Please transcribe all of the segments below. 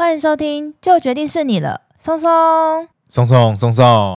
欢迎收听，就决定是你了，松松，松松松松。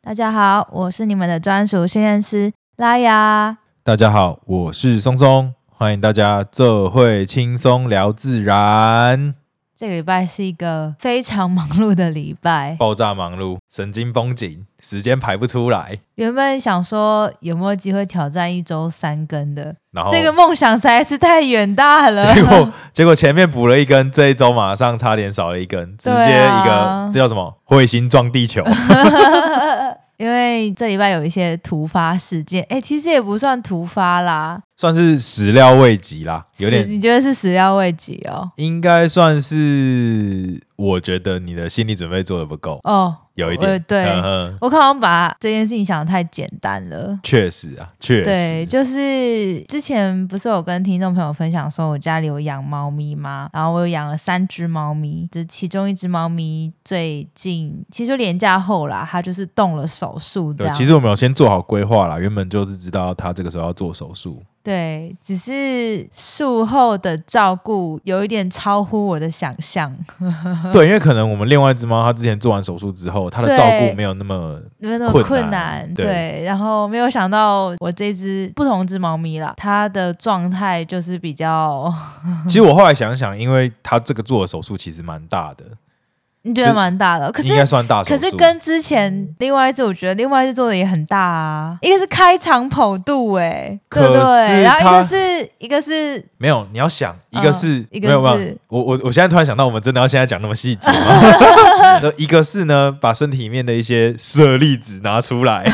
大家好，我是你们的专属训练师拉雅。大家好，我是松松，欢迎大家这会轻松聊自然。这个礼拜是一个非常忙碌的礼拜，爆炸忙碌，神经绷紧，时间排不出来。原本想说有没有机会挑战一周三更的，然后这个梦想实在是太远大了。结果结果前面补了一根，这一周马上差点少了一根，直接一个、啊、这叫什么？彗星撞地球。因为这礼拜有一些突发事件，哎，其实也不算突发啦，算是始料未及啦，有点。你觉得是始料未及哦？应该算是，我觉得你的心理准备做的不够哦。有一点，对，呵呵我可能把这件事情想的太简单了。确实啊，确实。对，就是之前不是有跟听众朋友分享说，我家里有养猫咪吗？然后我有养了三只猫咪，就其中一只猫咪最近其实就连假后啦，它就是动了手术。对，其实我们有先做好规划啦，原本就是知道它这个时候要做手术。对，只是术后的照顾有一点超乎我的想象。对，因为可能我们另外一只猫，它之前做完手术之后，它的照顾没有那么没有那么困难。对，对，然后没有想到我这只不同只猫咪啦，它的状态就是比较。其实我后来想想，因为它这个做的手术其实蛮大的。你觉得蛮大的，可是应该算大。可是跟之前另外一只，我觉得另外一只做的也很大啊。一个是开场跑肚，哎，对对，然后一个是一个是没有。你要想，一个是一个是，我我我现在突然想到，我们真的要现在讲那么细节吗？一个是呢，把身体里面的一些舍利子拿出来，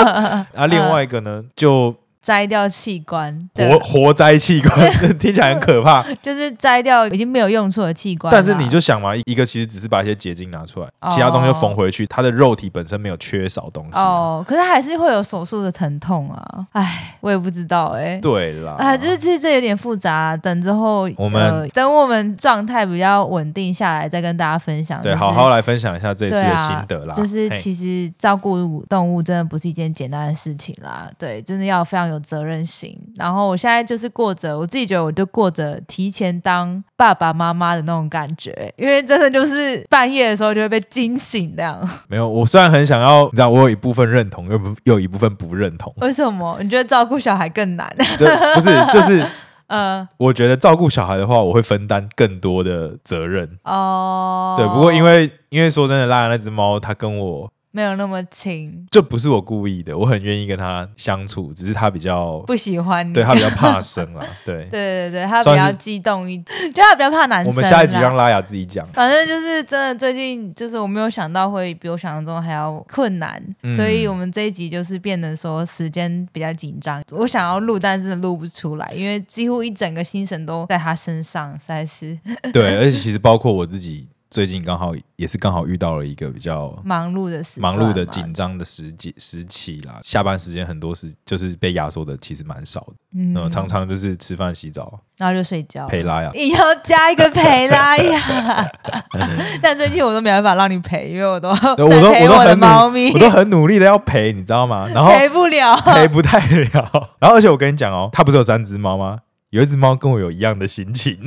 啊，另外一个呢就。摘掉器官，活活摘器官，听起来很可怕。就是摘掉已经没有用处的器官。但是你就想嘛，一个其实只是把一些结晶拿出来，哦、其他东西又缝回去，它的肉体本身没有缺少东西。哦，可是还是会有手术的疼痛啊！哎，我也不知道哎、欸。对啦，啊，就是其实这有点复杂、啊。等之后我们、呃、等我们状态比较稳定下来，再跟大家分享。对，就是、好好来分享一下这次的心得啦。啊、就是其实照顾动物真的不是一件简单的事情啦。对，真的要非常有责任心。然后我现在就是过着，我自己觉得我就过着提前当爸爸妈妈的那种感觉，因为真的就是半夜的时候就会被惊醒这样。没有，我虽然很想要，你知道，我有一部分认同，又不又有一部分不认同。为什么？你觉得照顾小孩更难？对，不是，就是，呃，我觉得照顾小孩的话，我会分担更多的责任。哦，对，不过因为因为说真的，拉雅那只猫，它跟我。没有那么亲，就不是我故意的，我很愿意跟他相处，只是他比较不喜欢你，对他比较怕生啊，对对对对，他比较激动一点，就他比较怕男生。我们下一集让拉雅自己讲。反正就是真的，最近就是我没有想到会比我想象中还要困难，嗯、所以我们这一集就是变得说时间比较紧张，我想要录，但是录不出来，因为几乎一整个心神都在他身上，实在是。对，而且其实包括我自己。最近刚好也是刚好遇到了一个比较忙碌的时忙碌的紧张的时节时期啦，下班时间很多时就是被压缩的，其实蛮少的。嗯，常常就是吃饭、洗澡，然后就睡觉。陪拉雅，你要加一个陪拉雅。但最近我都没办法让你陪，因为我都我都我都很猫咪，我都很努力的要陪，你知道吗？然后陪不了，陪不太了。然后而且我跟你讲哦，他不是有三只猫吗？有一只猫跟我有一样的心情，对，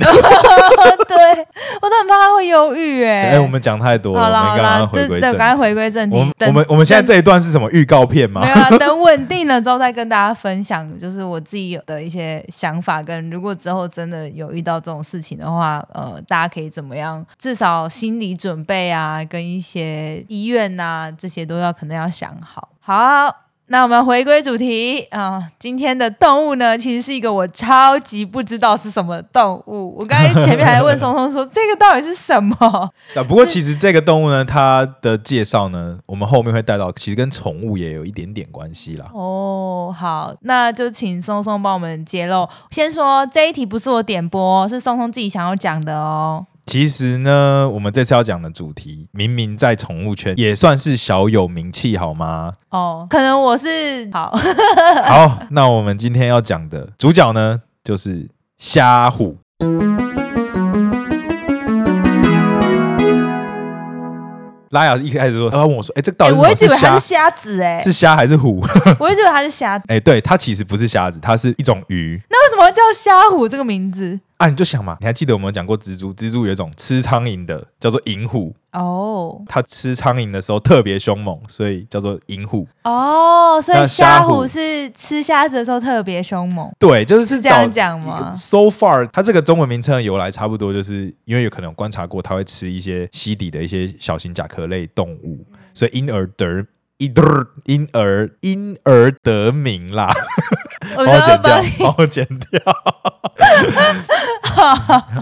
我都很怕他会忧郁哎。哎，我们讲太多了，我们刚刚回归正，赶快回归正题。我们我们现在这一段是什么预告片吗？没有啊，等稳定了之后再跟大家分享，就是我自己有的一些想法，跟如果之后真的有遇到这种事情的话，呃，大家可以怎么样？至少心理准备啊，跟一些医院啊，这些都要可能要想好。好。那我们回归主题啊，今天的动物呢，其实是一个我超级不知道是什么动物。我刚才前面还问松松说，这个到底是什么？啊，不过其实这个动物呢，它的介绍呢，我们后面会带到，其实跟宠物也有一点点关系啦。哦，好，那就请松松帮我们揭露。先说这一题不是我点播，是松松自己想要讲的哦。其实呢，我们这次要讲的主题，明明在宠物圈也算是小有名气，好吗？哦，可能我是好。好，那我们今天要讲的主角呢，就是虾虎。拉雅一开始说，他问我说：“哎，这个到底是我一直以为它是虾子，哎，是虾还是虎？我一直以为它是虾子。哎，对，它其实不是虾子，它是一种鱼。那为什么叫虾虎这个名字？啊，你就想嘛，你还记得我们有讲过蜘蛛？蜘蛛有一种吃苍蝇的，叫做银虎。哦，它吃苍蝇的时候特别凶猛，所以叫做银虎。哦，所以虾虎是吃虾子的时候特别凶猛。对，就是是这样讲吗？So far，它这个中文名称的由来差不多，就是因为有可能有观察过，它会吃一些溪底的一些小型甲壳类动物，所以因而得因而因而因而得名啦。我帮 我剪掉，帮我剪掉。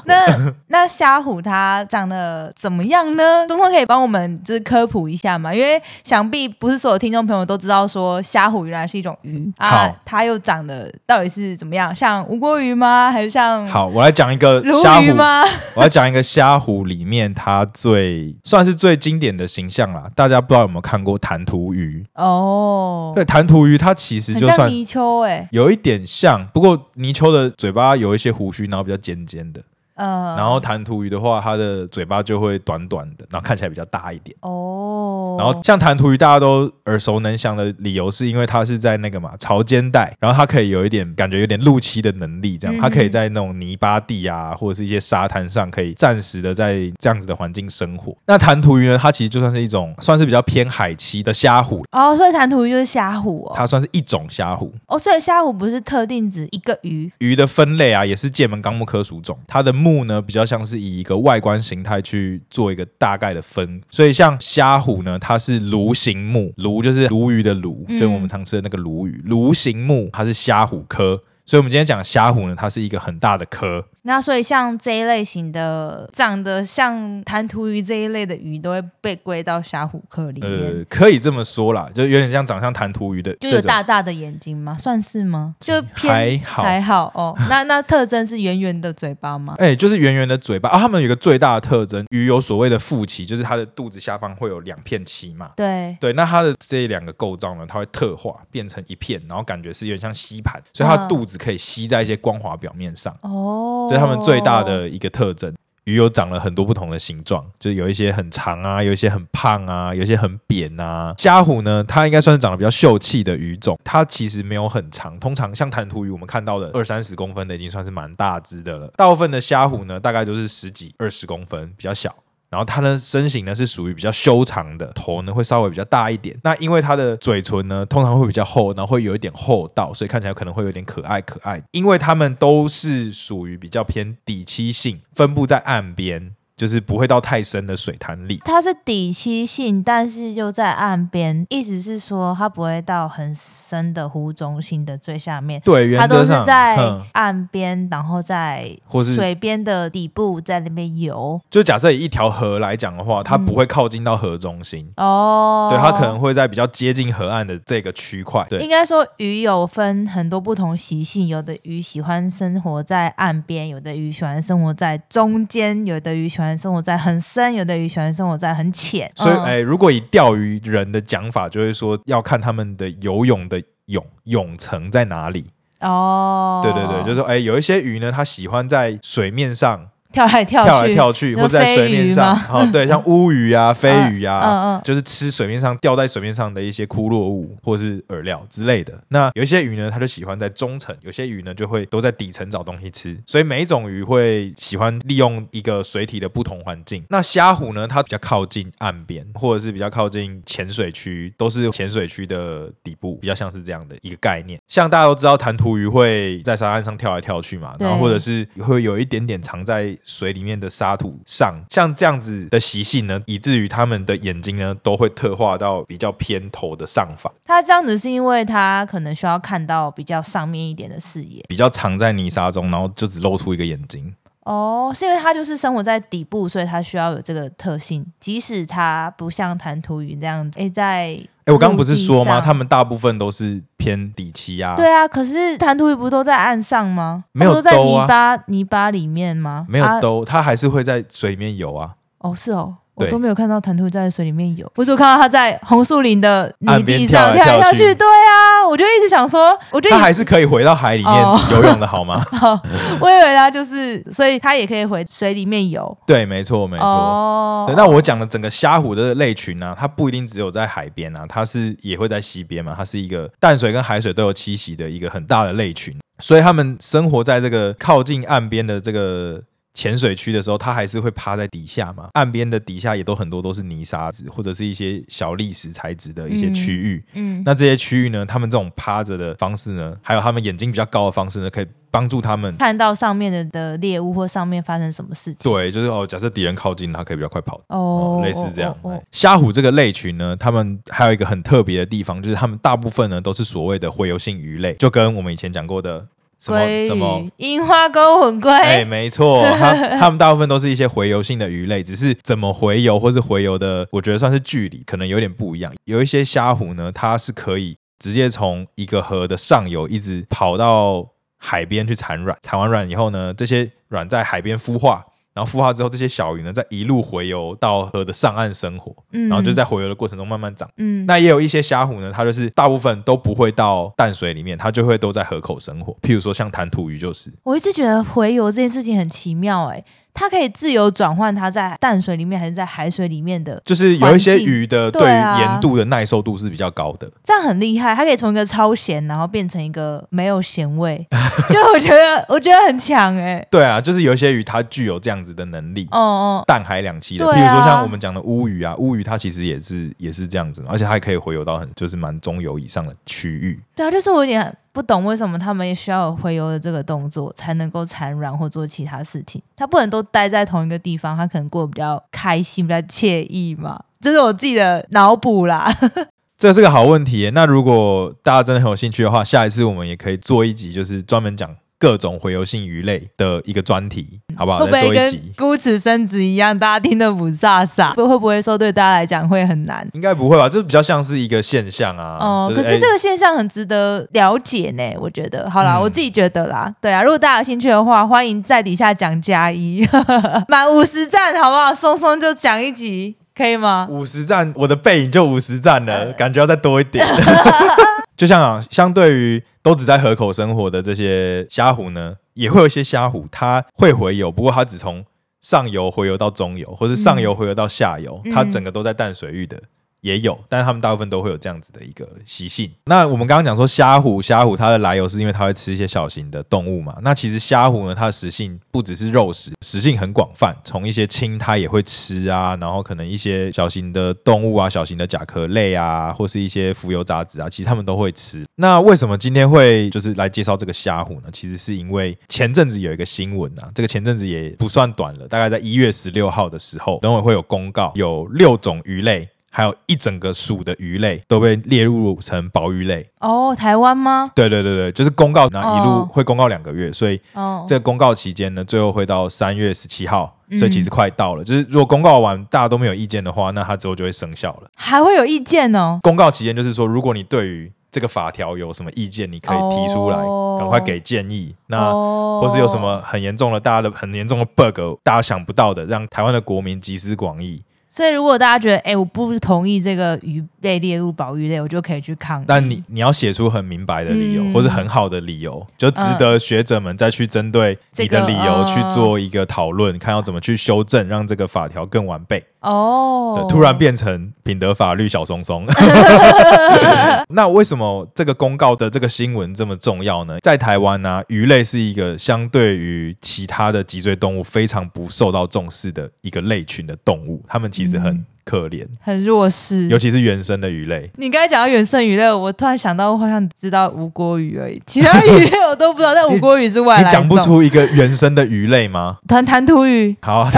那那虾虎它长得怎么样呢？东东可以帮我们就是科普一下嘛？因为想必不是所有听众朋友都知道说虾虎原来是一种鱼啊，它又长得到底是怎么样？像吴郭鱼吗？还是像好？我来讲一个虾虎吗？我来讲一个虾虎里面它最算是最经典的形象啦。大家不知道有没有看过弹涂鱼？哦，对，弹涂鱼它其实就算像泥鳅哎、欸，有有一点像，不过泥鳅的嘴巴有一些胡须，然后比较尖尖的。嗯，然后弹涂鱼的话，它的嘴巴就会短短的，然后看起来比较大一点。哦，然后像弹涂鱼，大家都耳熟能详的理由，是因为它是在那个嘛潮间带，然后它可以有一点感觉有点露栖的能力，这样它可以在那种泥巴地啊，或者是一些沙滩上，可以暂时的在这样子的环境生活。那弹涂鱼呢，它其实就算是一种算是比较偏海栖的虾虎。哦，所以弹涂鱼就是虾虎哦，它算是一种虾虎。哦，所以虾虎不是特定指一个鱼。鱼的分类啊，也是界门纲目科属种，它的目呢比较像是以一个外观形态去做一个大概的分，所以像虾虎呢，它是鲈形目，鲈就是鲈鱼的鲈，嗯、就是我们常吃的那个鲈鱼，鲈形目它是虾虎科。所以，我们今天讲虾虎呢，它是一个很大的科。那所以，像这一类型的长得像弹涂鱼这一类的鱼，都会被归到虾虎科里面。呃，可以这么说啦，就有点像长相弹涂鱼的，就有大大的眼睛吗？算是吗？就偏还好还好哦。那那特征是圆圆的嘴巴吗？哎、欸，就是圆圆的嘴巴啊。他们有一个最大的特征，鱼有所谓的腹鳍，就是它的肚子下方会有两片鳍嘛。对对，那它的这两个构造呢，它会特化变成一片，然后感觉是有点像吸盘，所以它的肚子。可以吸在一些光滑表面上哦，这是他们最大的一个特征。鱼有长了很多不同的形状，就是有一些很长啊，有一些很胖啊，有一些很扁啊。虾虎呢，它应该算是长得比较秀气的鱼种，它其实没有很长，通常像弹涂鱼，我们看到的二三十公分的已经算是蛮大只的了。大部分的虾虎呢，大概都是十几二十公分，比较小。然后它的身形呢是属于比较修长的，头呢会稍微比较大一点。那因为它的嘴唇呢通常会比较厚，然后会有一点厚道，所以看起来可能会有点可爱可爱。因为它们都是属于比较偏底栖性，分布在岸边。就是不会到太深的水潭里，它是底栖性，但是又在岸边，意思是说它不会到很深的湖中心的最下面。对，它都是在岸边，然后在水边的底部在那边游。就假设以一条河来讲的话，它不会靠近到河中心哦，对，它可能会在比较接近河岸的这个区块。对，应该说鱼有分很多不同习性，有的鱼喜欢生活在岸边，有的鱼喜欢生活在中间，有的鱼喜欢。生活在很深，有的鱼喜欢生活在很浅，所以，哎、欸，如果以钓鱼人的讲法，就会说要看他们的游泳的泳泳层在哪里。哦，对对对，就是说，哎、欸，有一些鱼呢，它喜欢在水面上。跳来跳去，跳来跳去，或在水面上，哦，对，像 乌鱼啊、飞鱼啊，嗯嗯，就是吃水面上掉在水面上的一些枯落物或是饵料之类的。那有一些鱼呢，它就喜欢在中层；有些鱼呢，就会都在底层找东西吃。所以每一种鱼会喜欢利用一个水体的不同环境。那虾虎呢，它比较靠近岸边，或者是比较靠近浅水区，都是浅水区的底部，比较像是这样的一个概念。像大家都知道，弹涂鱼会在沙滩上跳来跳去嘛，然后或者是会有一点点藏在。水里面的沙土上，像这样子的习性呢，以至于他们的眼睛呢都会特化到比较偏头的上方。它这样子是因为它可能需要看到比较上面一点的视野，比较藏在泥沙中，然后就只露出一个眼睛。哦，是因为它就是生活在底部，所以它需要有这个特性。即使它不像弹涂鱼这样子，诶，在哎，我刚刚不是说吗？他们大部分都是偏底栖啊。对啊，可是弹涂鱼不都在岸上吗？没有，都在泥巴泥巴里面吗？没有兜，它还是会在水里面游啊。哦，是哦。我都没有看到弹涂在水里面游，我只有看到它在红树林的泥地上跳来跳去。对啊，我就一直想说，我觉得它还是可以回到海里面游泳的好吗？哦、我以为它就是，所以它也可以回水里面游。对，没错，没错。哦、对，那我讲的整个虾虎的类群呢、啊，它不一定只有在海边啊，它是也会在溪边嘛，它是一个淡水跟海水都有栖息的一个很大的类群，所以它们生活在这个靠近岸边的这个。浅水区的时候，它还是会趴在底下嘛。岸边的底下也都很多都是泥沙子，或者是一些小砾石材质的一些区域。嗯，嗯，那这些区域呢，他们这种趴着的方式呢，还有他们眼睛比较高的方式呢，可以帮助他们看到上面的的猎物或上面发生什么事情。对，就是哦，假设敌人靠近，它可以比较快跑。哦，哦，类似这样。虾、哦哦哦、虎这个类群呢，他们还有一个很特别的地方，就是他们大部分呢都是所谓的洄游性鱼类，就跟我们以前讲过的。什么什么樱花钩吻鲑？哎，没错，它它 们大部分都是一些洄游性的鱼类，只是怎么洄游或是洄游的，我觉得算是距离可能有点不一样。有一些虾虎呢，它是可以直接从一个河的上游一直跑到海边去产卵，产完卵以后呢，这些卵在海边孵化。然后孵化之后，这些小鱼呢，再一路洄游到河的上岸生活，嗯、然后就在洄游的过程中慢慢长。嗯，那也有一些虾虎呢，它就是大部分都不会到淡水里面，它就会都在河口生活。譬如说像弹涂鱼就是。我一直觉得洄游这件事情很奇妙，哎。它可以自由转换，它在淡水里面还是在海水里面的，就是有一些鱼的对于盐度的耐受度是比较高的，啊、这样很厉害。它可以从一个超咸，然后变成一个没有咸味，就我觉得我觉得很强哎、欸。对啊，就是有一些鱼它具有这样子的能力，哦哦，淡海两栖的，比、啊、如说像我们讲的乌鱼啊，乌鱼它其实也是也是这样子，而且它还可以回游到很就是蛮中游以上的区域。对啊，就是我有点。不懂为什么他们也需要有回游的这个动作才能够产卵或做其他事情？他不能都待在同一个地方，他可能过得比较开心、比较惬意嘛？这是我自己的脑补啦。这是个好问题。那如果大家真的很有兴趣的话，下一次我们也可以做一集，就是专门讲。各种洄游性鱼类的一个专题，好不好？会不会跟孤此生子一样，大家听得不飒飒？会不会说对大家来讲会很难？应该不会吧？这比较像是一个现象啊。哦，就是、可是这个现象很值得了解呢。我觉得，好啦，嗯、我自己觉得啦。对啊，如果大家有兴趣的话，欢迎在底下讲加一，满五十赞，好不好？松松就讲一集，可以吗？五十赞，我的背影就五十赞了，感觉要再多一点。就像啊，相对于都只在河口生活的这些虾虎呢，也会有一些虾虎，它会洄游，不过它只从上游洄游到中游，或是上游洄游到下游，嗯、它整个都在淡水域的。也有，但是他们大部分都会有这样子的一个习性。那我们刚刚讲说虾虎，虾虎它的来由是因为它会吃一些小型的动物嘛？那其实虾虎呢，它的食性不只是肉食，食性很广泛，从一些青苔也会吃啊，然后可能一些小型的动物啊，小型的甲壳类啊，或是一些浮游杂质啊，其实他们都会吃。那为什么今天会就是来介绍这个虾虎呢？其实是因为前阵子有一个新闻啊，这个前阵子也不算短了，大概在一月十六号的时候，农委会有公告，有六种鱼类。还有一整个属的鱼类都被列入成保育类哦，台湾吗？对对对对，就是公告，然后一路会公告两个月，所以这个公告期间呢，最后会到三月十七号，所以其实快到了。就是如果公告完大家都没有意见的话，那它之后就会生效了。还会有意见哦？公告期间就是说，如果你对于这个法条有什么意见，你可以提出来，赶快给建议。那或是有什么很严重的，大家的很严重的 bug，大家想不到的，让台湾的国民集思广益。所以，如果大家觉得，哎、我不同意这个鱼类列入保育类，我就可以去抗议。但你你要写出很明白的理由，嗯、或是很好的理由，就值得学者们再去针对你的理由去做一个讨论，看要怎么去修正，让这个法条更完备。哦，突然变成品德法律小松松。那为什么这个公告的这个新闻这么重要呢？在台湾呢、啊，鱼类是一个相对于其他的脊椎动物非常不受到重视的一个类群的动物，它们其实很。嗯可怜，很弱势，尤其是原生的鱼类。你刚才讲到原生鱼类，我突然想到，我好像知道吴郭鱼而已，其他鱼类我都不知道。但吴郭鱼是外。你讲不出一个原生的鱼类吗？弹弹涂鱼。好，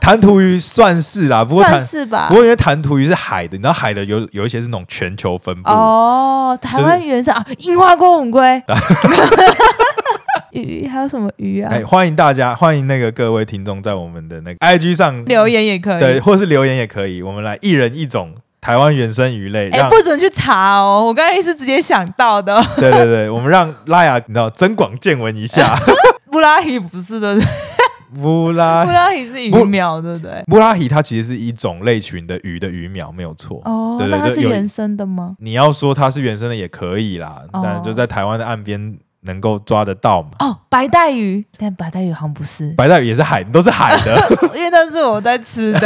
弹涂 鱼算是啦，不过算是吧。不过因为弹涂鱼是海的，你知道海的有有一些是那种全球分布。哦，台湾原生、就是、啊，樱花锅吻鲑。鱼还有什么鱼啊？哎，欢迎大家，欢迎那个各位听众在我们的那个 IG 上留言也可以，对，或是留言也可以。我们来一人一种台湾原生鱼类，哎，不准去查哦，我刚才是直接想到的。对对对，我们让拉雅你知道增广见闻一下。布拉鱼不是的，布拉 布拉提是鱼苗，对不对？布拉提它其实是一种类群的鱼的鱼苗，没有错。哦，对对对，那它是原生的吗？你要说它是原生的也可以啦，哦、但就在台湾的岸边。能够抓得到吗？哦，白带鱼，但白带鱼好像不是，白带鱼也是海，都是海的，因为那是我在吃的。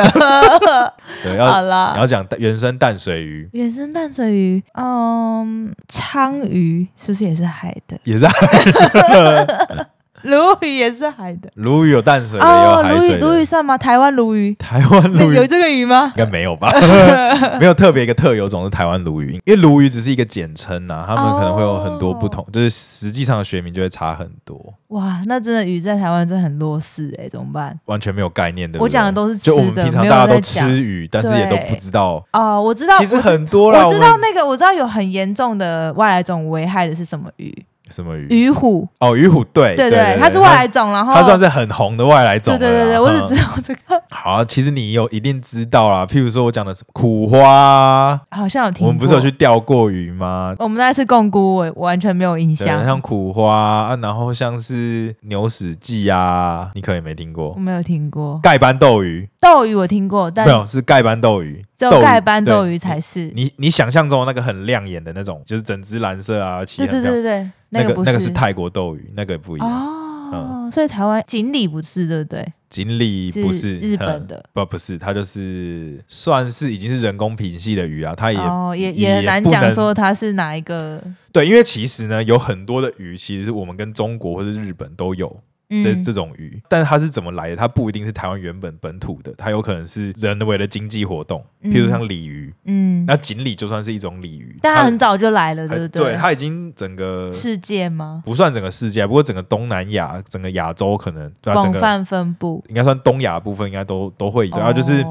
对，要好啦，你要讲原生淡水鱼，原生淡水鱼，嗯，鲳鱼是不是也是海的？也是海的。鲈鱼也是海的，鲈鱼有淡水的，也有海水的。鲈鱼，算吗？台湾鲈鱼，台湾鲈鱼有这个鱼吗？应该没有吧，没有特别一个特有种是台湾鲈鱼，因为鲈鱼只是一个简称呐，他们可能会有很多不同，就是实际上的学名就会差很多。哇，那真的鱼在台湾真的很弱势哎，怎么办？完全没有概念的。我讲的都是吃的，就我们平常大家都吃鱼，但是也都不知道。哦，我知道，其实很多了。我知道那个，我知道有很严重的外来种危害的是什么鱼？什么鱼？鱼虎哦，鱼虎对对对，它是外来种，然后它算是很红的外来种。对对对对，我只知道这个。好，其实你有一定知道啦，譬如说我讲的什么苦花，好像有听过。我们不是有去钓过鱼吗？我们那次贡菇，我完全没有印象。像苦花啊，然后像是牛屎记啊，你可能没听过。我没有听过。盖斑斗鱼，斗鱼我听过，但没有是盖斑斗鱼，只有盖斑斗鱼才是。你你想象中的那个很亮眼的那种，就是整只蓝色啊，对对对对对。那个那个是泰国斗鱼，那个不一样哦，所以台湾锦鲤不是对不对？锦鲤不是日本的，不不是，它就是算是已经是人工品系的鱼啊，它也也也很难讲说它是哪一个。对，因为其实呢，有很多的鱼，其实我们跟中国或者日本都有。这这种鱼，但是它是怎么来的？它不一定是台湾原本本土的，它有可能是人为的经济活动，譬如像鲤鱼，嗯，那锦鲤就算是一种鲤鱼，但它很早就来了，对不对？对，它已经整个世界吗？不算整个世界，不过整个东南亚、整个亚洲可能广泛分布，应该算东亚部分应该都都会有，然后就是。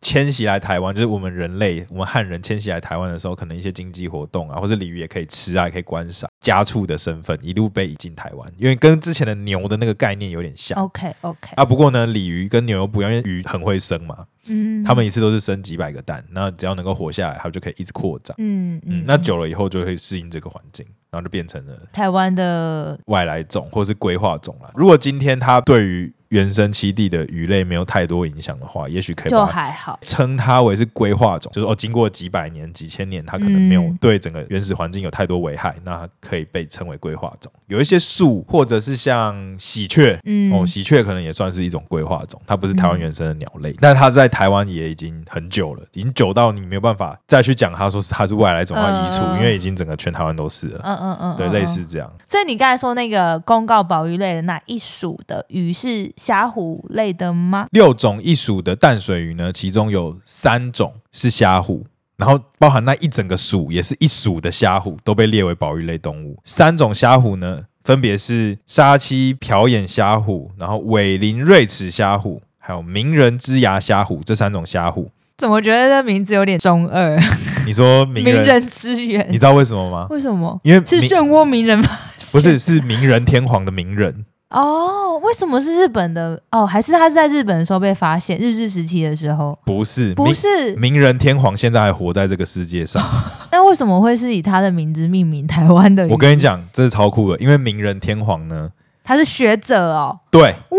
迁徙来台湾，就是我们人类，我们汉人迁徙来台湾的时候，可能一些经济活动啊，或者鲤鱼也可以吃啊，也可以观赏，家畜的身份一路被引进台湾，因为跟之前的牛的那个概念有点像。OK OK 啊，不过呢，鲤鱼跟牛又不一样，因为鱼很会生嘛，嗯，他们一次都是生几百个蛋，那只要能够活下来，它就可以一直扩展，嗯嗯，嗯，那久了以后就会适应这个环境。然后就变成了台湾的外来种，或是规划种了。如果今天它对于原生栖地的鱼类没有太多影响的话，也许可以就还好称它为是规划种，就是哦，经过几百年、几千年，它可能没有对整个原始环境有太多危害，嗯、那它可以被称为规划种。有一些树，或者是像喜鹊，嗯，哦，喜鹊可能也算是一种规划种，它不是台湾原生的鸟类，嗯、但它在台湾也已经很久了，已经久到你没有办法再去讲它说是它是外来种要移除，呃、因为已经整个全台湾都是了。嗯嗯嗯，对，类似这样。所以你刚才说那个公告保育类的那一属的鱼是虾虎类的吗？六种一属的淡水鱼呢，其中有三种是虾虎，然后包含那一整个属也是一属的虾虎，都被列为保育类动物。三种虾虎呢，分别是沙栖瓢眼虾虎，然后尾鳞锐齿虾虎，还有名人之牙虾虎这三种虾虎。怎么觉得这名字有点中二？你说名人，之源，你知道为什么吗？为什么？因为是漩涡鸣人吗？不是，是名人天皇的名人。哦，为什么是日本的？哦，还是他是在日本的时候被发现？日治时期的时候？不是，不是。名人天皇现在还活在这个世界上。那为什么会是以他的名字命名台湾的？我跟你讲，这是超酷的，因为名人天皇呢，他是学者哦。对，哇。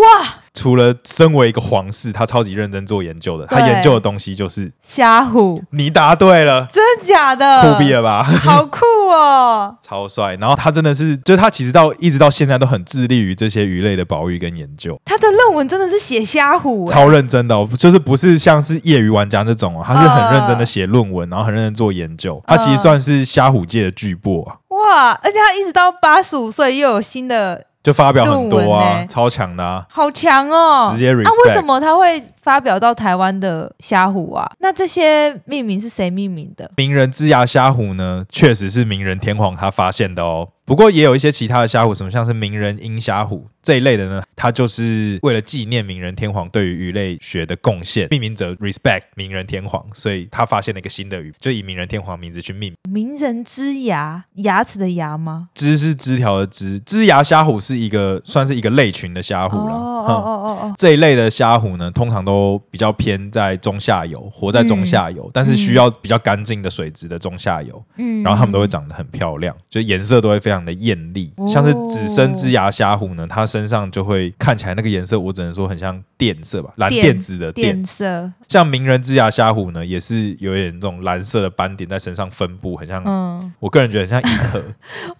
除了身为一个皇室，他超级认真做研究的。他研究的东西就是虾虎。你答对了，真的假的？酷毙了吧？好酷哦，超帅。然后他真的是，就是他其实到一直到现在都很致力于这些鱼类的保育跟研究。他的论文真的是写虾虎，超认真的哦，就是不是像是业余玩家那种哦，他是很认真的写论文，然后很认真做研究。他其实算是虾虎界的巨擘啊！哇，而且他一直到八十五岁又有新的。就发表很多啊，欸、超强的啊，好强哦！直接 respect。啊，为什么他会发表到台湾的虾虎啊？那这些命名是谁命名的？名人之牙虾虎呢？确实是名人天皇他发现的哦。不过也有一些其他的虾虎，什么像是名人鹰虾虎这一类的呢？它就是为了纪念名人天皇对于鱼类学的贡献，命名者 respect 名人天皇，所以他发现了一个新的鱼，就以名人天皇名字去命名。名人之牙，牙齿的牙吗？枝是枝条的枝，枝牙虾虎是一个算是一个类群的虾虎了。哦哦哦哦，这一类的虾虎呢，通常都比较偏在中下游，活在中下游，嗯、但是需要比较干净的水质的中下游。嗯，然后它们都会长得很漂亮，就颜色都会非常。常的艳丽，哦、像是紫身之牙虾虎呢，它身上就会看起来那个颜色，我只能说很像靛色吧，蓝靛紫的靛色。像鸣人之牙虾虎呢，也是有一点这种蓝色的斑点在身上分布，很像，嗯，我个人觉得很像银河。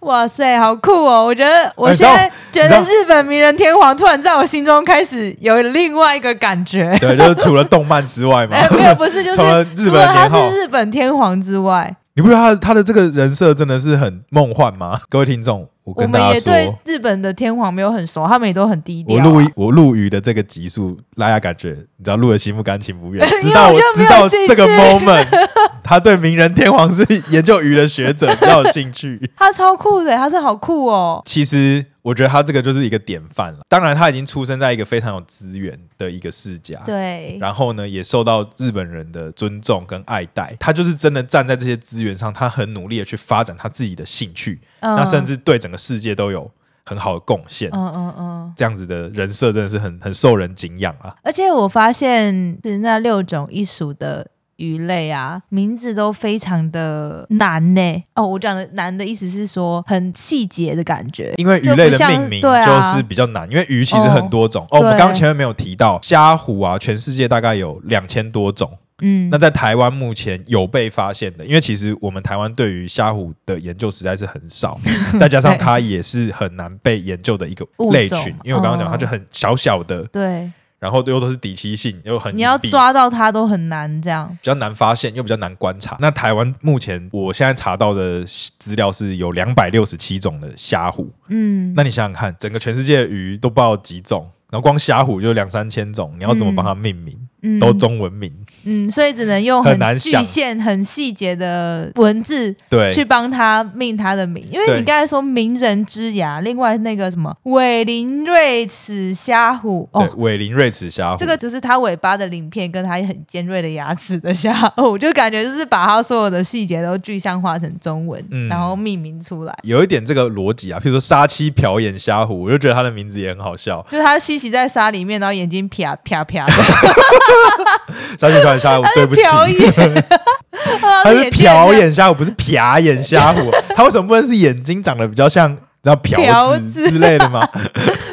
哇塞，好酷哦！我觉得我现在觉得日本名人天皇突然在我心中开始有另外一个感觉。对，就是除了动漫之外 嘛，欸、没有，不是，就是除了日本他是日本天皇之外。你不觉得他他的这个人设真的是很梦幻吗？各位听众，我跟大家说，我们也对日本的天皇没有很熟，他们也都很低调、啊。我录我录鱼的这个集数，大家感觉你知道录的心不甘情不愿，知道我知道这个 moment，他对名人天皇是研究鱼的学者比较有兴趣。他超酷的，他是好酷哦。其实。我觉得他这个就是一个典范了。当然，他已经出生在一个非常有资源的一个世家，对。然后呢，也受到日本人的尊重跟爱戴。他就是真的站在这些资源上，他很努力的去发展他自己的兴趣，嗯、那甚至对整个世界都有很好的贡献。嗯嗯嗯，这样子的人设真的是很很受人敬仰啊。而且我发现是那六种一属的。鱼类啊，名字都非常的难呢。哦，我讲的难的意思是说很细节的感觉。因为鱼类的命名就是比较难，因为鱼其实很多种。哦，哦，我们刚刚前面没有提到虾虎啊，全世界大概有两千多种。嗯，那在台湾目前有被发现的，因为其实我们台湾对于虾虎的研究实在是很少，再加上它也是很难被研究的一个类群。因为我刚刚讲它就很小小的。对。然后又都是底栖性，又很你要抓到它都很难，这样。比较难发现，又比较难观察。那台湾目前我现在查到的资料是有两百六十七种的虾虎，嗯，那你想想看，整个全世界的鱼都不知道几种，然后光虾虎就两三千种，你要怎么帮它命名？嗯嗯、都中文名，嗯，所以只能用很具象、很细节的文字，对，去帮他命他的名。因为你刚才说名人之牙，另外那个什么尾鳞瑞齿虾虎，哦，尾鳞瑞齿虾虎，这个就是它尾巴的鳞片，跟它很尖锐的牙齿的虾虎，我 就感觉就是把它所有的细节都具象化成中文，嗯、然后命名出来，有一点这个逻辑啊。譬如说沙七瓢眼虾虎，我就觉得它的名字也很好笑，就是它栖息在沙里面，然后眼睛啪啪啪的。沙七瓢眼虾虎，对不起，他 是瞟眼虾虎，不是瞟眼虾虎。他为什么不能是眼睛长得比较像，然后瓢子之类的吗？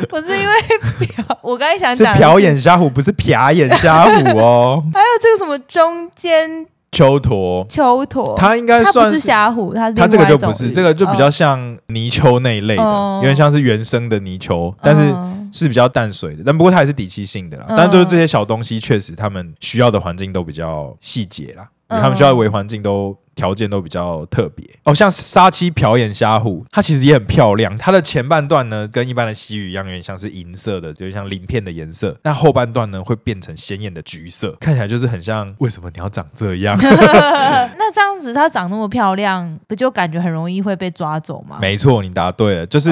不是因为瞟，我刚才想讲是瞟眼虾虎，不是瞟眼虾虎哦。还有这个什么中间？秋驼，秋驼，它应该算是虾虎，它它这个就不是，这个就比较像泥鳅那一类的，有点像是原生的泥鳅，但是。是比较淡水的，但不过它也是底气性的啦。嗯、但就是这些小东西，确实他们需要的环境都比较细节啦，因为它们需要的微环境都。条件都比较特别哦，像沙七瓢眼虾虎，它其实也很漂亮。它的前半段呢，跟一般的西鱼一样，有点像是银色的，就像鳞片的颜色。那后半段呢，会变成鲜艳的橘色，看起来就是很像。为什么你要长这样？那这样子它长那么漂亮，不就感觉很容易会被抓走吗？没错，你答对了，就是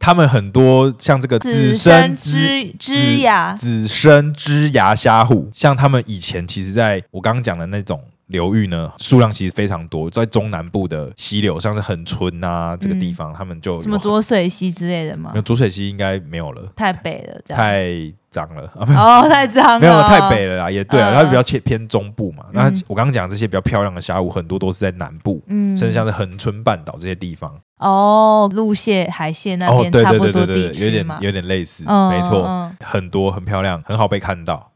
他们很多像这个紫身之之牙紫身之牙虾虎，像他们以前其实在我刚刚讲的那种。流域呢，数量其实非常多，在中南部的溪流，像是恒春啊这个地方，嗯、他们就什么浊水溪之类的吗？没有浊水溪应该没有了，太北了，太脏了。哦，太脏了，没有太北了啦，也对啊，嗯、它比较偏偏中部嘛。那、嗯、我刚刚讲这些比较漂亮的峡谷，很多都是在南部，嗯，甚至像是恒春半岛这些地方。哦，陆蟹、海蟹那边差不多地区、哦、有点有点类似，嗯、没错，嗯、很多很漂亮，很好被看到。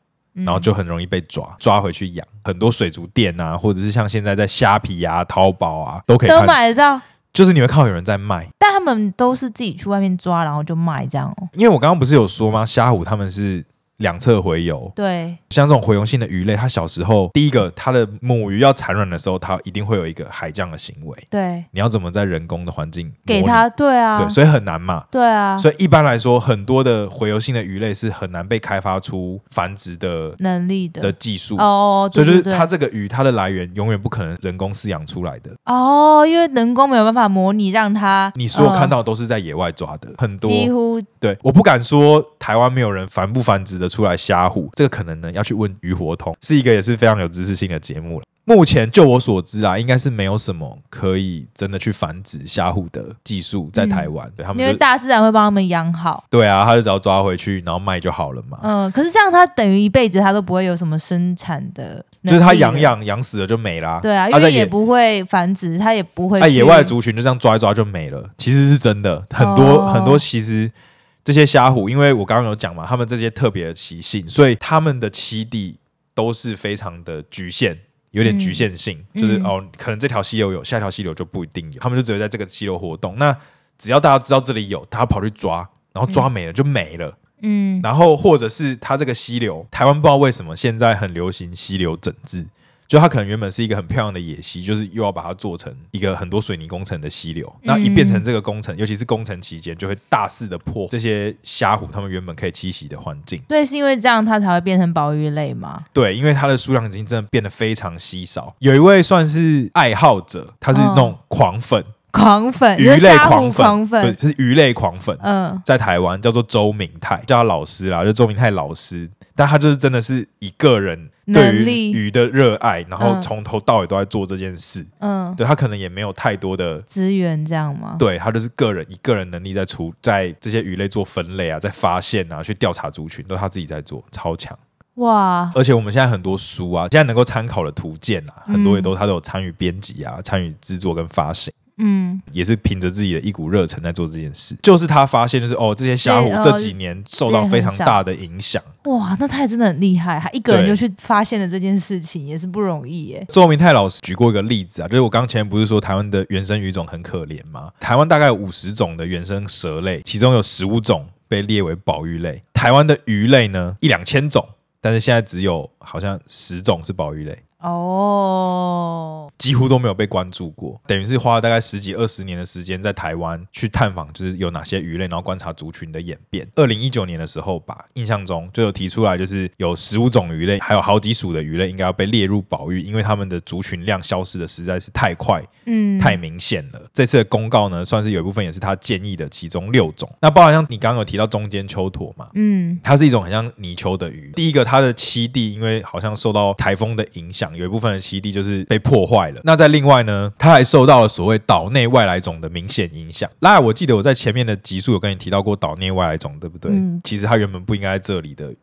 然后就很容易被抓，抓回去养。很多水族店啊，或者是像现在在虾皮啊、淘宝啊，都可以都买得到。就是你会看到有人在卖，但他们都是自己去外面抓，然后就卖这样哦。因为我刚刚不是有说吗？虾虎他们是。两侧洄游，对，像这种洄游性的鱼类，它小时候第一个，它的母鱼要产卵的时候，它一定会有一个海降的行为。对，你要怎么在人工的环境给它？对啊，对，所以很难嘛。对啊，所以一般来说，很多的洄游性的鱼类是很难被开发出繁殖的能力的的技术哦。所以就是它这个鱼，它的来源永远不可能人工饲养出来的哦，因为人工没有办法模拟让它。你所有看到都是在野外抓的，很多几乎对，我不敢说台湾没有人繁不繁殖的得出来虾虎？这个可能呢要去问鱼活通，是一个也是非常有知识性的节目了。目前就我所知啊，应该是没有什么可以真的去繁殖虾虎的技术在台湾。嗯、对他们，因为大自然会帮他们养好。对啊，他就只要抓回去，然后卖就好了嘛。嗯，可是这样他等于一辈子他都不会有什么生产的，就是他养养养死了就没啦。对啊，因为也不会繁殖，他也不会。在野外族群就这样抓一抓就没了，其实是真的。很多、哦、很多，其实这些虾虎，因为我刚刚有讲嘛，他们这些特别的习性，所以他们的栖地都是非常的局限。有点局限性，嗯、就是哦，可能这条溪流有，下条溪流就不一定有，他们就只会在这个溪流活动。那只要大家知道这里有，他跑去抓，然后抓没了就没了。嗯，然后或者是他这个溪流，台湾不知道为什么现在很流行溪流整治。就它可能原本是一个很漂亮的野溪，就是又要把它做成一个很多水泥工程的溪流。那一变成这个工程，尤其是工程期间，就会大肆的破这些虾虎它们原本可以栖息的环境。对，是因为这样它才会变成保育类吗？对，因为它的数量已经真的变得非常稀少。有一位算是爱好者，他是那种狂粉，哦、狂粉，鱼类狂粉，狂粉不是鱼类狂粉。嗯，在台湾叫做周明泰，叫他老师啦，就周明泰老师。但他就是真的是一个人对于鱼的热爱，然后从头到尾都在做这件事。嗯，对他可能也没有太多的资源，这样吗？对他就是个人以个人能力在出，在这些鱼类做分类啊，在发现啊，去调查族群，都他自己在做，超强哇！而且我们现在很多书啊，现在能够参考的图鉴啊，很多也都他都有参与编辑啊，参与制作跟发行。嗯，也是凭着自己的一股热忱在做这件事。就是他发现，就是哦，这些虾虎这几年受到非常大的影响。哇，那他也真的很厉害，他一个人就去发现了这件事情，也是不容易耶。周明泰老师举过一个例子啊，就是我刚前不是说台湾的原生鱼种很可怜吗？台湾大概有五十种的原生蛇类，其中有十五种被列为保育类。台湾的鱼类呢，一两千种，但是现在只有好像十种是保育类。哦，oh. 几乎都没有被关注过，等于是花了大概十几二十年的时间在台湾去探访，就是有哪些鱼类，然后观察族群的演变。二零一九年的时候吧，印象中就有提出来，就是有十五种鱼类，还有好几属的鱼类应该要被列入保育，因为它们的族群量消失的实在是太快，嗯，太明显了。这次的公告呢，算是有一部分也是他建议的其中六种。那包含像你刚刚有提到中间秋驼嘛，嗯，它是一种很像泥鳅的鱼。第一个，它的栖地因为好像受到台风的影响。有一部分的栖地就是被破坏了。那在另外呢，它还受到了所谓岛内外来种的明显影响。那我记得我在前面的集数有跟你提到过岛内外来种，对不对？嗯。其实它原本不应该在这里的。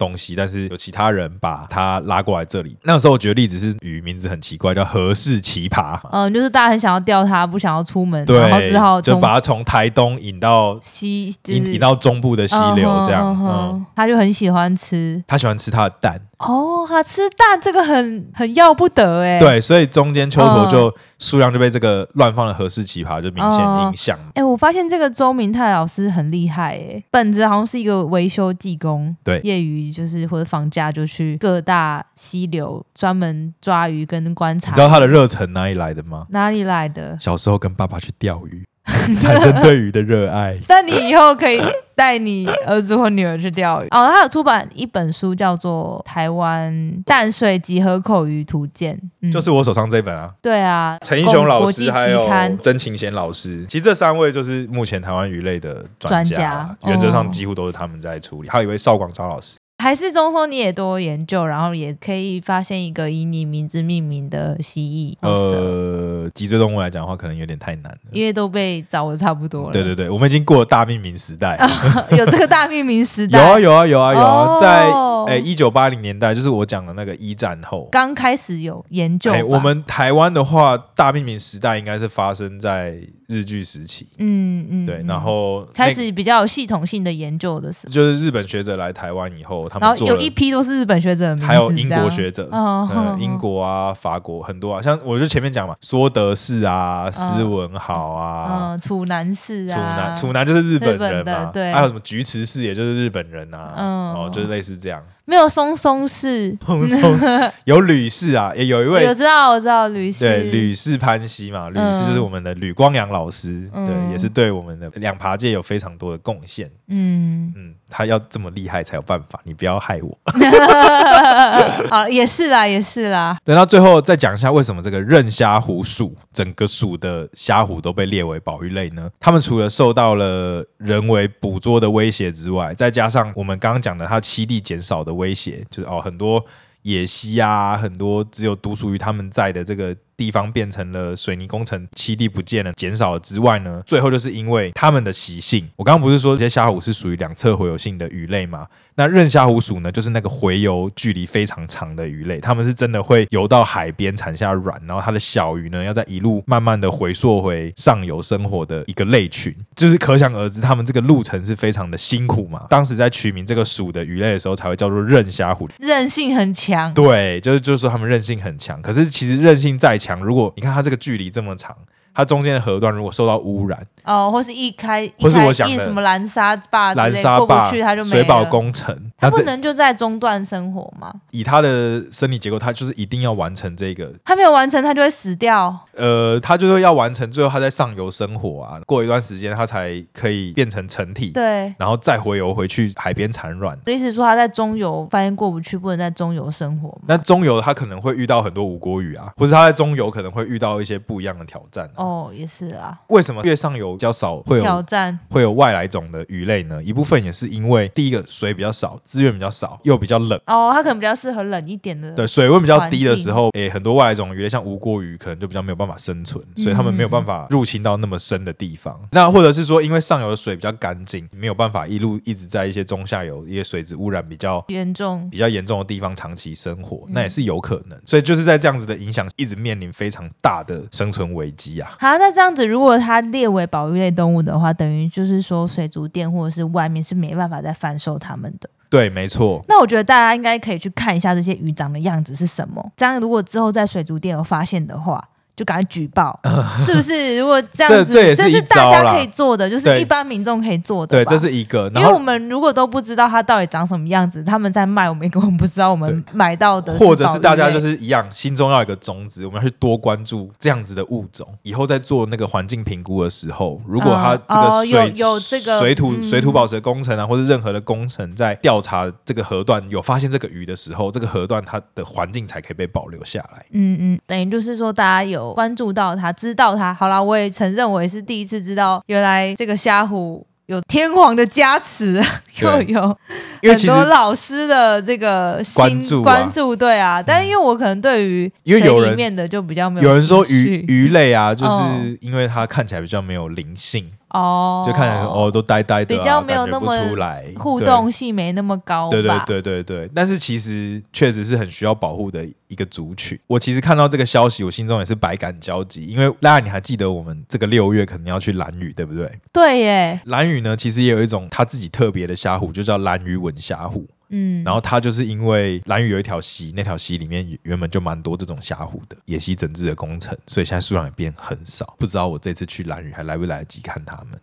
东西，但是有其他人把他拉过来这里。那个时候我觉得例子是鱼名字很奇怪，叫何氏奇葩。嗯，就是大家很想要钓它，不想要出门，对然后只好就把它从台东引到西，引引到中部的溪流这样。嗯，他就很喜欢吃，他喜欢吃它的蛋。哦，他吃蛋这个很很要不得哎。对，所以中间秋头就数量就被这个乱放的何氏奇葩就明显影响。哎，我发现这个周明泰老师很厉害哎，本子好像是一个维修技工，对，业余。就是或者放假就去各大溪流专门抓鱼跟观察。你知道他的热忱哪里来的吗？哪里来的？小时候跟爸爸去钓鱼，产生对鱼的热爱。那你以后可以带你儿子或女儿去钓鱼哦。他有出版一本书，叫做《台湾淡水及河口鱼图鉴》，嗯，就是我手上这本啊。对啊，陈英雄老师还有曾琴贤老师，其实这三位就是目前台湾鱼类的专家，专家原则上几乎都是他们在处理。还有一位邵广超老师。还是中说你也多研究，然后也可以发现一个以你名字命名的蜥蜴。呃，脊椎动物来讲的话，可能有点太难了，因为都被找的差不多了。对对对，我们已经过了大命名时代，有这个大命名时代。有啊有啊有啊有啊，在诶一九八零年代，就是我讲的那个一战后，刚开始有研究。哎我们台湾的话，大命名时代应该是发生在。日据时期，嗯嗯，对，然后开始比较有系统性的研究的时候，就是日本学者来台湾以后，他们然后有一批都是日本学者，还有英国学者，嗯英国啊、法国很多啊，像我就前面讲嘛，说德士啊、斯文豪啊，嗯，楚南士啊，楚南楚南就是日本人嘛，对，还有什么菊池氏，也就是日本人啊，哦，就是类似这样。没有松松氏，有吕氏啊，也有一位，我知道，我知道吕氏，对，吕氏潘西嘛，吕氏就是我们的吕光阳老老师，嗯、对，也是对我们的两爬界有非常多的贡献。嗯嗯，他要这么厉害才有办法，你不要害我。好，也是啦，也是啦。等到最后再讲一下为什么这个任虾虎属整个属的虾虎都被列为保育类呢？他们除了受到了人为捕捉的威胁之外，再加上我们刚刚讲的它栖地减少的威胁，就是哦很多野蜥啊，很多只有独属于他们在的这个。地方变成了水泥工程，栖地不见了，减少了之外呢，最后就是因为它们的习性。我刚刚不是说这些虾虎是属于两侧洄游性的鱼类吗？那任虾虎属呢，就是那个洄游距离非常长的鱼类，它们是真的会游到海边产下卵，然后它的小鱼呢，要在一路慢慢的回溯回上游生活的一个类群，就是可想而知，它们这个路程是非常的辛苦嘛。当时在取名这个属的鱼类的时候，才会叫做任虾虎，韧性很强。对，就是就是说它们韧性很强，可是其实韧性再强。如果你看它这个距离这么长。它中间的河段如果受到污染，哦，或是一开，或是我想的什么拦沙坝，拦沙坝，它就没水保工程，它不能就在中段生活吗？以它的生理结构，它就是一定要完成这个，它没有完成，它就会死掉。呃，它就是要完成，最后它在上游生活啊，过一段时间它才可以变成成体，对，然后再回游回去海边产卵。意思说它在中游发现过不去，不能在中游生活。那中游它可能会遇到很多无国语啊，或是它在中游可能会遇到一些不一样的挑战。哦，也是啊。为什么越上游比较少会有挑战，会有外来种的鱼类呢？一部分也是因为第一个水比较少，资源比较少，又比较冷。哦，它可能比较适合冷一点的。对，水温比较低的时候，诶，很多外来种鱼类像无锅鱼，可能就比较没有办法生存，所以他们没有办法入侵到那么深的地方。嗯、那或者是说，因为上游的水比较干净，没有办法一路一直在一些中下游一些水质污染比较严重、比较严重的地方长期生活，那也是有可能。所以就是在这样子的影响，一直面临非常大的生存危机啊。好，那这样子。如果它列为保育类动物的话，等于就是说水族店或者是外面是没办法再贩售它们的。对，没错。那我觉得大家应该可以去看一下这些鱼长的样子是什么。这样如果之后在水族店有发现的话。就赶快举报，是不是？如果这样子，这，是大家可以做的，就是一般民众可以做的。对，这是一个。因为我们如果都不知道它到底长什么样子，他们在卖，我们根本不知道我们买到的。或者是大家就是一样，心中要有一个种子，我们要去多关注这样子的物种。以后在做那个环境评估的时候，如果它这个水、嗯哦、有，有这个水土水土保持的工程啊，或者任何的工程，在调查这个河段有发现这个鱼的时候，这个河段它的环境才可以被保留下来。嗯嗯，等于就是说大家有关注到他。知道他好啦，我也承认，我也是第一次知道，原来这个虾虎有天皇的加持，又有很多老师的这个关注关注，对啊。但是因为我可能对于水里面的就比较没有，有人说鱼鱼类啊，就是因为它看起来比较没有灵性。哦，就看起来哦，都呆呆的，啊，比较没有那么出来，互动性没那么高。对对对对对，但是其实确实是很需要保护的一个族群。我其实看到这个消息，我心中也是百感交集。因为拉拉，你还记得我们这个六月可能要去蓝屿，对不对？对耶。蓝屿呢，其实也有一种它自己特别的虾虎，就叫蓝屿吻虾虎。嗯，然后他就是因为蓝屿有一条溪，那条溪里面原本就蛮多这种虾虎的野溪整治的工程，所以现在数量也变很少。不知道我这次去蓝屿还来不来得及看他们？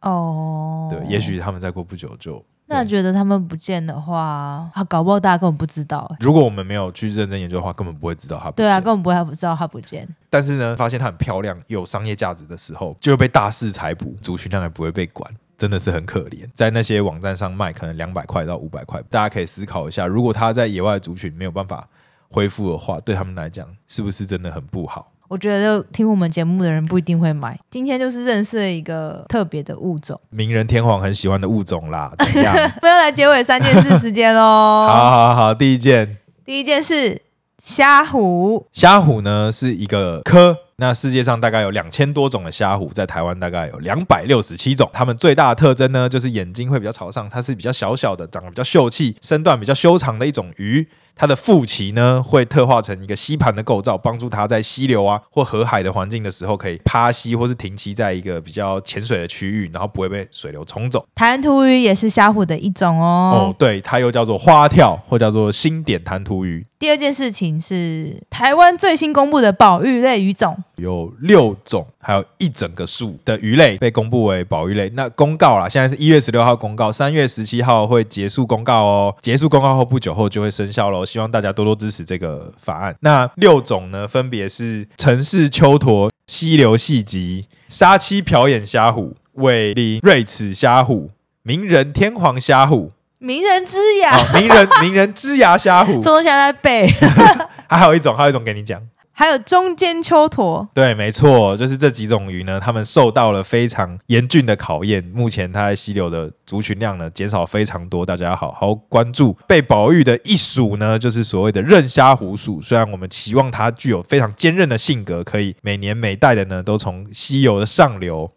哦，对，也许他们再过不久就……那觉得他们不见的话，他搞不好大家根本不知道。如果我们没有去认真研究的话，根本不会知道它不见。对啊，根本不会不知道它不见。但是呢，发现它很漂亮、有商业价值的时候，就会被大肆采捕，族群量也不会被管。真的是很可怜，在那些网站上卖，可能两百块到五百块。大家可以思考一下，如果他在野外族群没有办法恢复的话，对他们来讲是不是真的很不好？我觉得听我们节目的人不一定会买。今天就是认识了一个特别的物种，名人天皇很喜欢的物种啦。怎样？不要来结尾三件事时间 喽。好好好，第一件，第一件事，虾虎。虾虎呢是一个科。那世界上大概有两千多种的虾虎，在台湾大概有两百六十七种。它们最大的特征呢，就是眼睛会比较朝上，它是比较小小的，长得比较秀气，身段比较修长的一种鱼。它的腹鳍呢，会特化成一个吸盘的构造，帮助它在溪流啊或河海的环境的时候，可以趴溪或是停栖在一个比较浅水的区域，然后不会被水流冲走。弹涂鱼也是虾虎的一种哦。哦，对，它又叫做花跳，或叫做星点弹涂鱼。第二件事情是台湾最新公布的保育类鱼种，有六种，还有一整个树的鱼类被公布为保育类。那公告啦，现在是一月十六号公告，三月十七号会结束公告哦。结束公告后不久后就会生效喽。希望大家多多支持这个法案。那六种呢，分别是城市秋驼、溪流戏集、杀妻瓢眼虾虎、尾鳞瑞齿虾虎、名人天皇虾虎、名人之牙、哦、名人名人之牙虾虎，坐下来背。还有一种，还有一种给你讲。还有中间秋驼，对，没错，就是这几种鱼呢，它们受到了非常严峻的考验。目前它在溪流的族群量呢减少非常多，大家要好好关注。被保育的一属呢，就是所谓的刃虾虎属。虽然我们期望它具有非常坚韧的性格，可以每年每代的呢都从溪流的上游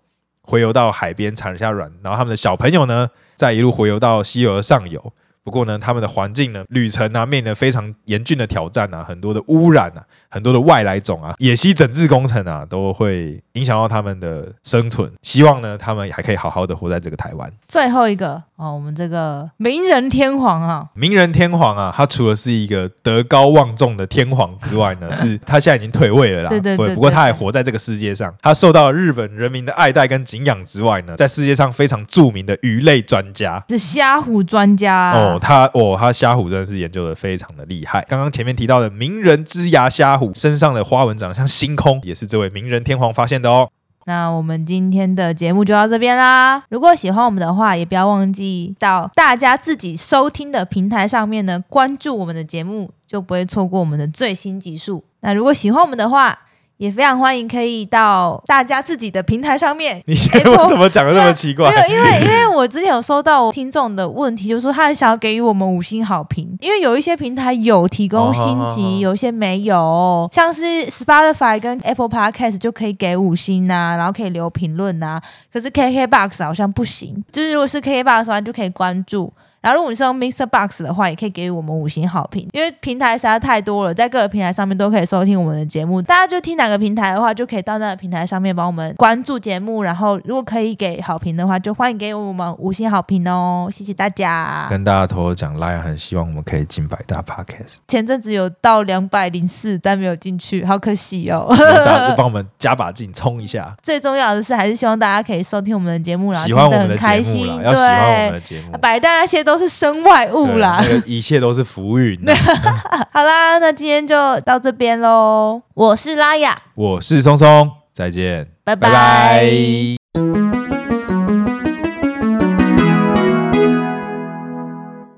回游到海边产下卵，然后他们的小朋友呢再一路回游到溪流的上游。不过呢，他们的环境呢，旅程啊，面临非常严峻的挑战啊，很多的污染啊，很多的外来种啊，野溪整治工程啊，都会影响到他们的生存。希望呢，他们还可以好好的活在这个台湾。最后一个哦，我们这个名人天皇啊，名人天皇啊，他除了是一个德高望重的天皇之外呢，是他现在已经退位了啦。对对，对对。不过他还活在这个世界上，他受到日本人民的爱戴跟敬仰之外呢，在世界上非常著名的鱼类专家，是虾虎专家啊。哦。他哦，他虾虎真的是研究的非常的厉害。刚刚前面提到的名人之牙虾虎身上的花纹长得像星空，也是这位名人天皇发现的哦。那我们今天的节目就到这边啦。如果喜欢我们的话，也不要忘记到大家自己收听的平台上面呢，关注我们的节目，就不会错过我们的最新集数。那如果喜欢我们的话，也非常欢迎可以到大家自己的平台上面。你现在为什么讲的那么奇怪？没有，因为因为我之前有收到听众的问题，就是说他很想要给予我们五星好评，因为有一些平台有提供星级，有一些没有，像是 Spotify 跟 Apple Podcast 就可以给五星呐、啊，然后可以留评论呐，可是 KKBox 好像不行，就是如果是 KKBox 的话，就可以关注。然后，如果你是用 Mixer Box 的话，也可以给予我们五星好评，因为平台实在太多了，在各个平台上面都可以收听我们的节目。大家就听哪个平台的话，就可以到那个平台上面帮我们关注节目。然后，如果可以给好评的话，就欢迎给我们五星好评哦，谢谢大家。跟大家偷偷讲，拉雅很希望我们可以进百大 Podcast。前阵子有到两百零四，但没有进去，好可惜哦。大家就帮我们加把劲，冲一下。最重要的是，还是希望大家可以收听我们的节目，然后喜欢我们的节目，要喜欢我们的节目。百大那些都是身外物啦，那个、一切都是浮云。好啦，那今天就到这边喽。我是拉雅，我是松松，再见，拜拜。拜拜。